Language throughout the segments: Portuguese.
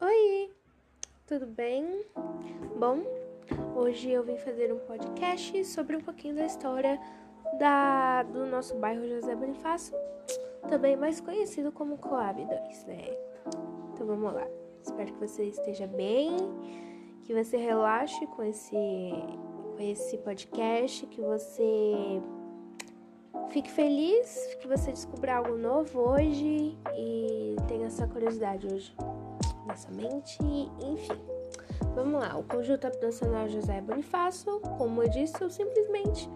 Oi, tudo bem? Bom, hoje eu vim fazer um podcast sobre um pouquinho da história da, do nosso bairro José Bonifácio, também mais conhecido como Coab 2, né? Então vamos lá. Espero que você esteja bem, que você relaxe com esse, com esse podcast, que você fique feliz, que você descubra algo novo hoje e tenha essa curiosidade hoje nossa mente, enfim. Vamos lá, o conjunto habitacional José Bonifácio, como eu disse, ou simplesmente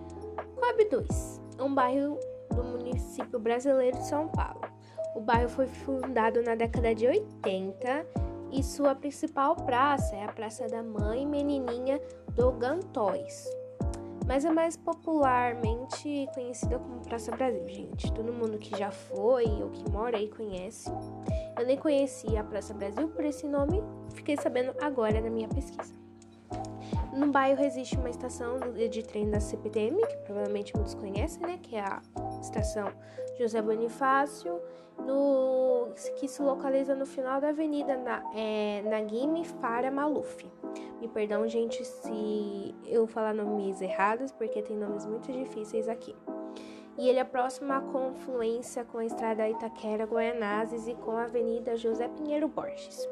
Coab 2, um bairro do município brasileiro de São Paulo. O bairro foi fundado na década de 80 e sua principal praça é a Praça da Mãe Menininha do Gantóis, mas é mais popularmente conhecida como Praça Brasil, gente. Todo mundo que já foi ou que mora aí conhece. Eu nem conhecia a Praça Brasil por esse nome, fiquei sabendo agora na minha pesquisa. No bairro existe uma estação de trem da CPTM, que provavelmente muitos conhecem, né? Que é a estação José Bonifácio, no, que se localiza no final da avenida na, é, Naguime Fara Maluf. Me perdão, gente, se eu falar nomes errados, porque tem nomes muito difíceis aqui e ele é próximo à confluência com a estrada Itaquera Guaianazes e com a Avenida José Pinheiro Borges.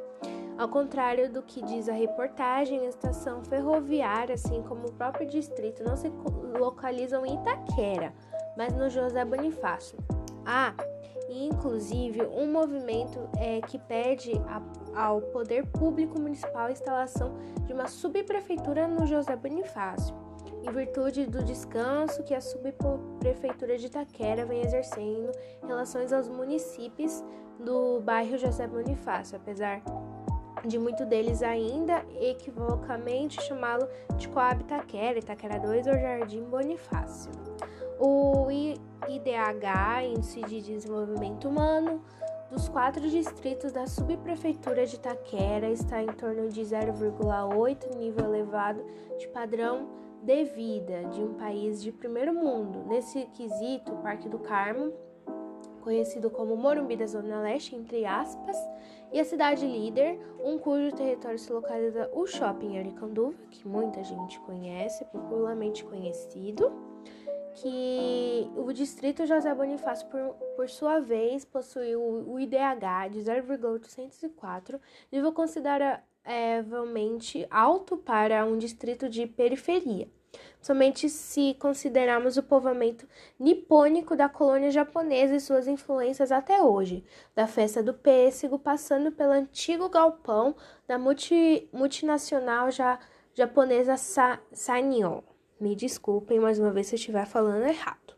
Ao contrário do que diz a reportagem, a estação ferroviária, assim como o próprio distrito, não se localizam em Itaquera, mas no José Bonifácio. Ah, e inclusive um movimento é, que pede a, ao poder público municipal a instalação de uma subprefeitura no José Bonifácio em virtude do descanso que a subprefeitura de Itaquera vem exercendo em relação aos municípios do bairro José Bonifácio, apesar de muito deles ainda equivocamente chamá-lo de Coab Itaquera, Itaquera 2 ou Jardim Bonifácio. O IDH, Índice de Desenvolvimento Humano, dos quatro distritos da subprefeitura de Itaquera está em torno de 0,8 nível elevado de padrão de vida de um país de primeiro mundo. Nesse quesito, o Parque do Carmo, conhecido como Morumbi da Zona Leste, entre aspas, e a cidade líder, um cujo território se localiza o Shopping Aricanduva, que muita gente conhece, popularmente conhecido, que o distrito José Bonifácio, por, por sua vez, possui o, IDH de 0,804, nível considera razoavelmente alto para um distrito de periferia, somente se considerarmos o povoamento nipônico da colônia japonesa e suas influências até hoje, da festa do pêssego, passando pelo antigo galpão da multi, multinacional japonesa Sa, Sanyo. Me desculpem mais uma vez se eu estiver falando errado.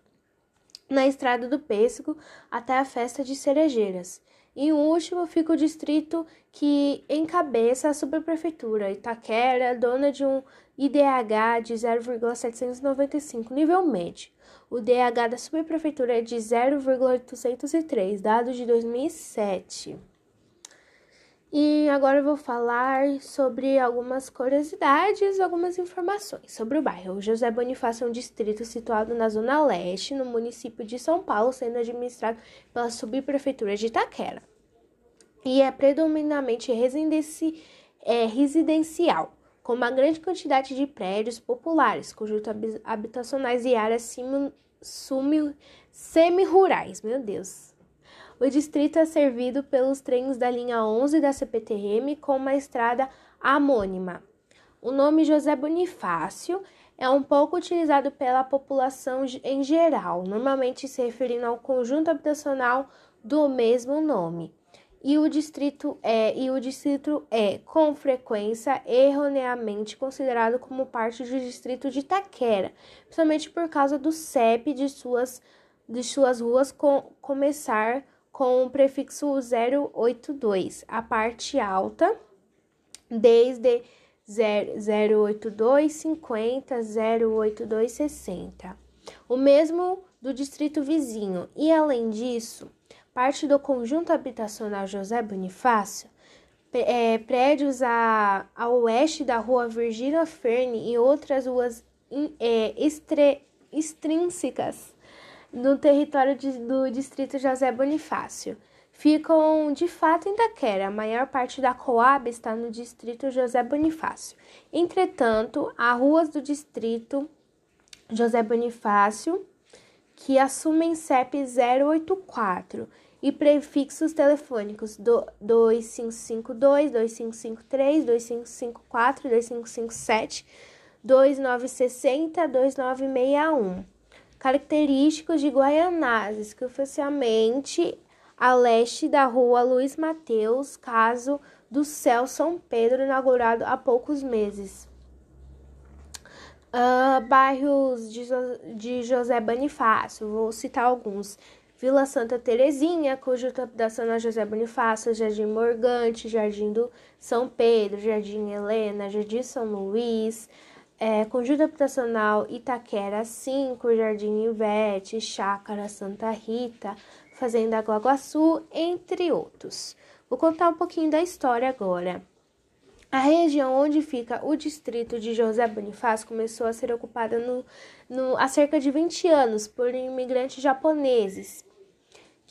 Na estrada do pêssego até a festa de cerejeiras e o último fica o distrito que encabeça a subprefeitura, Itaquera, dona de um IDH de 0,795, nível médio. O DH da subprefeitura é de 0,803, dado de 2007. E agora eu vou falar sobre algumas curiosidades, algumas informações sobre o bairro. José Bonifácio é um distrito situado na zona leste, no município de São Paulo, sendo administrado pela subprefeitura de Itaquera. E é predominantemente residenci é, residencial, com uma grande quantidade de prédios populares, conjuntos habitacionais e áreas semi-rurais. Meu Deus! O distrito é servido pelos trens da linha 11 da CPTM com uma estrada homônima. O nome José Bonifácio é um pouco utilizado pela população em geral, normalmente se referindo ao conjunto habitacional do mesmo nome. E o distrito é e o distrito é com frequência erroneamente considerado como parte do distrito de Itaquera, principalmente por causa do CEP de suas de suas ruas com, começar com o prefixo 082, a parte alta, desde 082 50 082 60. O mesmo do distrito vizinho, e além disso, parte do conjunto habitacional José Bonifácio, é, prédios a, a oeste da rua Virgínia Ferne e outras ruas é, estre, extrínsecas no território de, do distrito José Bonifácio, ficam de fato em Itaquera. A maior parte da Coab está no distrito José Bonifácio. Entretanto, há ruas do distrito José Bonifácio que assumem CEP 084 e prefixos telefônicos do 2552, 2553, 2554, 2557, 2960, 2961. Característicos de Guaianazes, que oficialmente a leste da rua Luiz Mateus, caso do Céu São Pedro, inaugurado há poucos meses. Uh, bairros de, de José Bonifácio, vou citar alguns. Vila Santa Terezinha, cujo habitacional José Bonifácio, Jardim Morgante, Jardim do São Pedro, Jardim Helena, Jardim São Luís, é, Conjunto Habitacional Itaquera 5, Jardim Ivete, Chácara Santa Rita, Fazenda Guaguaçu, entre outros. Vou contar um pouquinho da história agora. A região onde fica o distrito de José Bonifácio começou a ser ocupada no, no, há cerca de 20 anos por imigrantes japoneses,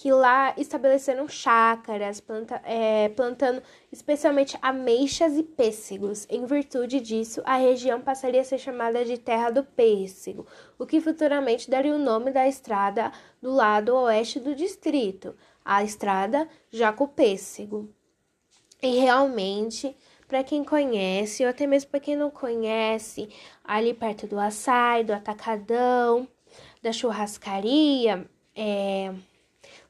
que lá estabeleceram chácaras, planta, é, plantando especialmente ameixas e pêssegos. Em virtude disso, a região passaria a ser chamada de Terra do Pêssego, o que futuramente daria o nome da estrada do lado oeste do distrito, a estrada Jaco-Pêssego. E realmente para quem conhece, ou até mesmo para quem não conhece, ali perto do açaí, do atacadão, da churrascaria, é,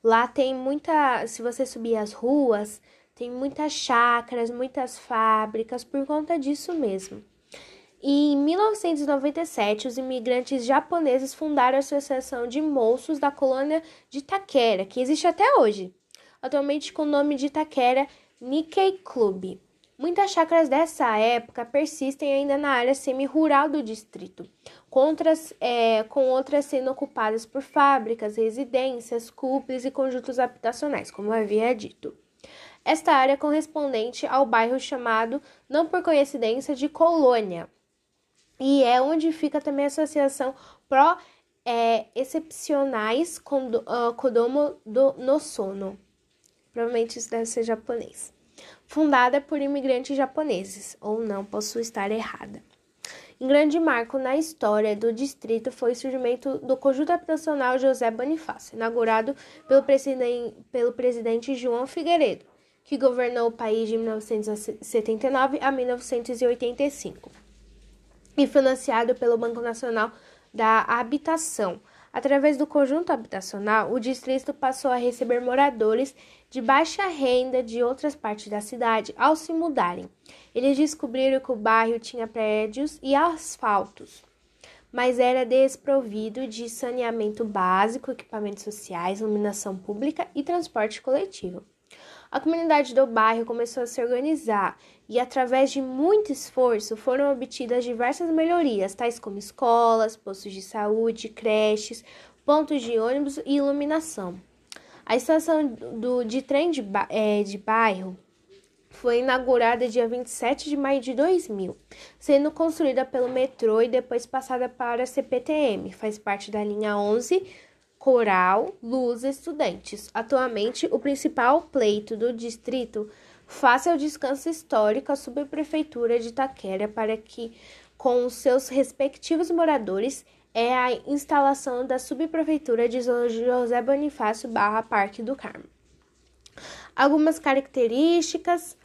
lá tem muita. Se você subir as ruas, tem muitas chácaras, muitas fábricas, por conta disso mesmo. E em 1997, os imigrantes japoneses fundaram a Associação de Moços da Colônia de Itaquera, que existe até hoje, atualmente com o nome de Itaquera Nikkei Club. Muitas chácaras dessa época persistem ainda na área semi-rural do distrito, com outras, é, com outras sendo ocupadas por fábricas, residências, cúpulas e conjuntos habitacionais, como havia dito. Esta área é correspondente ao bairro chamado, não por coincidência, de Colônia, e é onde fica também a Associação Pro é, Excepcionais Kodomo uh, do, no Sono. Provavelmente isso deve ser japonês fundada por imigrantes japoneses, ou não, posso estar errada. Um grande marco na história do distrito foi o surgimento do Conjunto Habitacional José Bonifácio, inaugurado pelo, presidente, pelo presidente João Figueiredo, que governou o país de 1979 a 1985, e financiado pelo Banco Nacional da Habitação, Através do conjunto habitacional, o distrito passou a receber moradores de baixa renda de outras partes da cidade ao se mudarem. Eles descobriram que o bairro tinha prédios e asfaltos, mas era desprovido de saneamento básico, equipamentos sociais, iluminação pública e transporte coletivo. A comunidade do bairro começou a se organizar e, através de muito esforço, foram obtidas diversas melhorias, tais como escolas, postos de saúde, creches, pontos de ônibus e iluminação. A estação do, de trem de, é, de bairro foi inaugurada dia 27 de maio de 2000, sendo construída pelo metrô e depois passada para a CPTM. Faz parte da linha 11 Coral Luz Estudantes. Atualmente, o principal pleito do distrito face ao descanso histórico à subprefeitura de Itaquera para que, com os seus respectivos moradores, é a instalação da subprefeitura de José Bonifácio barra Parque do Carmo. Algumas características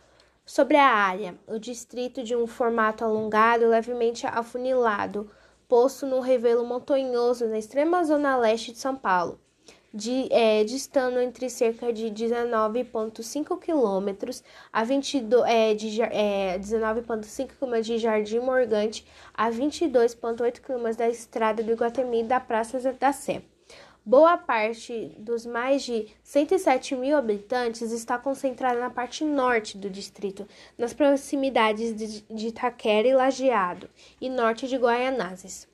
sobre a área. O distrito de um formato alongado, levemente afunilado, posto no revelo montanhoso na extrema zona leste de São Paulo, de, é, distando entre cerca de 19,5 quilômetros a 22, é, de é, 19,5 km de Jardim Morgante a 22,8 km da estrada do Iguatemi da Praça da Sé. Boa parte dos mais de 107 mil habitantes está concentrada na parte norte do distrito, nas proximidades de Itaquera e Lajeado, e norte de Guaianazes,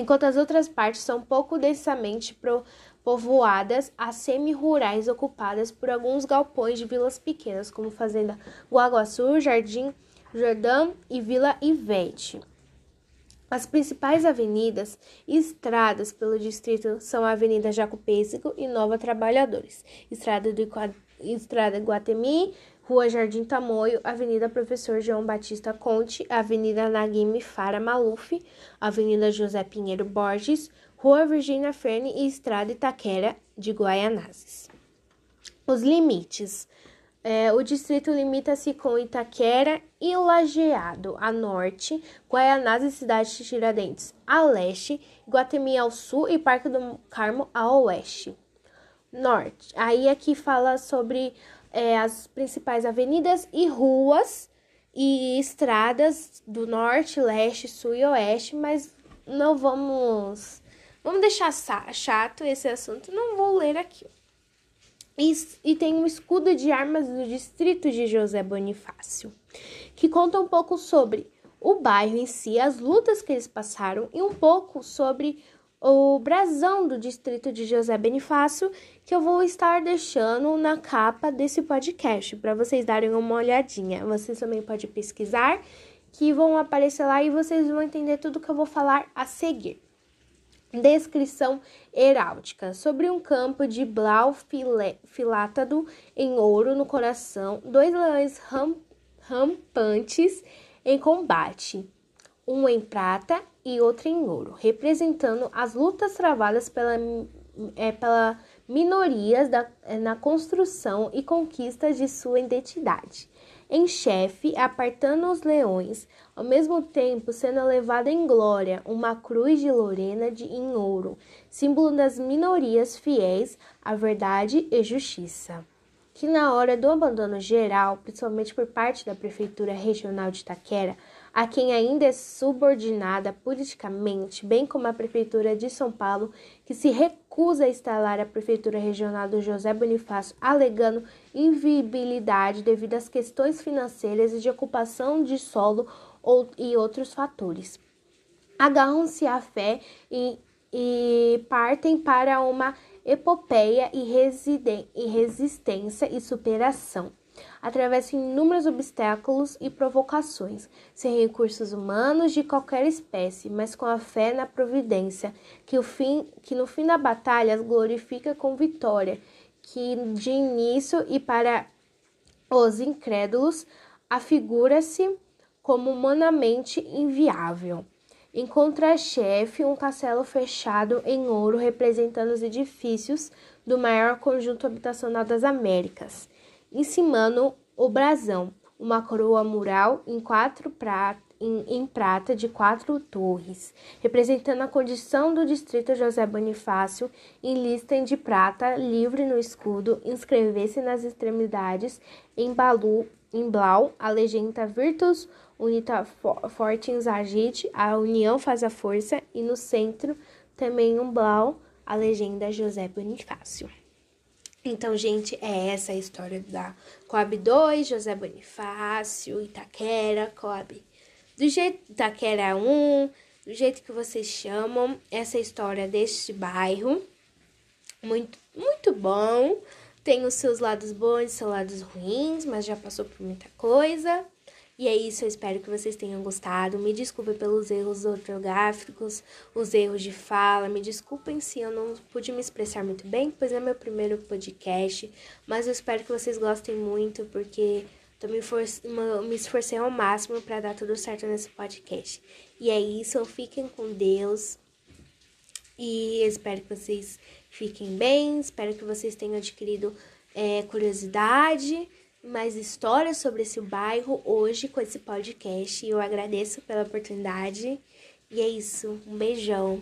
enquanto as outras partes são pouco densamente povoadas a semi-rurais ocupadas por alguns galpões de vilas pequenas, como Fazenda Guaguaçu, Jardim Jordão e Vila Ivete. As principais avenidas e estradas pelo distrito são a Avenida Jaco Pêssego e Nova Trabalhadores, Estrada do Estrada Guatemi, Rua Jardim Tamoio, Avenida Professor João Batista Conte, Avenida Naguime Fara Maluf, Avenida José Pinheiro Borges, Rua Virgínia Ferne e Estrada Itaquera de Guaianazes. Os limites. É, o distrito limita-se com Itaquera e Lajeado a norte, Guaianazes e Cidade de Tiradentes a leste, Guatemi ao sul e Parque do Carmo a oeste. Norte. Aí aqui fala sobre é, as principais avenidas e ruas e estradas do norte, leste, sul e oeste, mas não vamos vamos deixar chato esse assunto, não vou ler aqui. E, e tem um escudo de armas do distrito de José Bonifácio, que conta um pouco sobre o bairro em si, as lutas que eles passaram e um pouco sobre o brasão do distrito de José Bonifácio, que eu vou estar deixando na capa desse podcast para vocês darem uma olhadinha. Vocês também podem pesquisar, que vão aparecer lá e vocês vão entender tudo que eu vou falar a seguir. Descrição heráldica sobre um campo de blau filátado em ouro no coração, dois leões ram, rampantes em combate, um em prata e outro em ouro, representando as lutas travadas pela, é, pela minorias da, na construção e conquista de sua identidade em chefe, apartando os leões, ao mesmo tempo sendo levada em glória uma cruz de Lorena de, em ouro, símbolo das minorias fiéis à verdade e justiça. Que na hora do abandono geral, principalmente por parte da Prefeitura Regional de Itaquera, a quem ainda é subordinada politicamente, bem como a Prefeitura de São Paulo, que se recusa a instalar a Prefeitura Regional do José Bonifácio, alegando inviabilidade devido às questões financeiras e de ocupação de solo ou, e outros fatores. Agarram-se à fé e, e partem para uma epopeia e, e resistência e superação atravessam inúmeros obstáculos e provocações, sem recursos humanos de qualquer espécie, mas com a fé na providência, que, fim, que no fim da batalha as glorifica com vitória, que de início e para os incrédulos afigura-se como humanamente inviável. Em contra-chefe, um castelo fechado em ouro representando os edifícios do maior conjunto habitacional das Américas encimando o brasão, uma coroa mural em quatro pratas em, em, prata de quatro torres, representando a condição do distrito José Bonifácio, em lista de prata, livre no escudo, inscrever-se nas extremidades, em, balu, em blau, a legenda Virtus Unita Fortins Agite, a união faz a força, e no centro, também um blau, a legenda José Bonifácio. Então, gente, é essa a história da Coab 2, José Bonifácio, Itaquera, Coab. Do jeito Itaquera 1, do jeito que vocês chamam, essa história deste bairro. Muito, muito bom. Tem os seus lados bons seus lados ruins, mas já passou por muita coisa. E é isso, eu espero que vocês tenham gostado. Me desculpe pelos erros ortográficos, os erros de fala. Me desculpem se eu não pude me expressar muito bem, pois é meu primeiro podcast. Mas eu espero que vocês gostem muito, porque tô me, me esforcei ao máximo para dar tudo certo nesse podcast. E é isso, fiquem com Deus. E espero que vocês fiquem bem. Espero que vocês tenham adquirido é, curiosidade mais histórias sobre esse bairro hoje com esse podcast. Eu agradeço pela oportunidade. E é isso. Um beijão.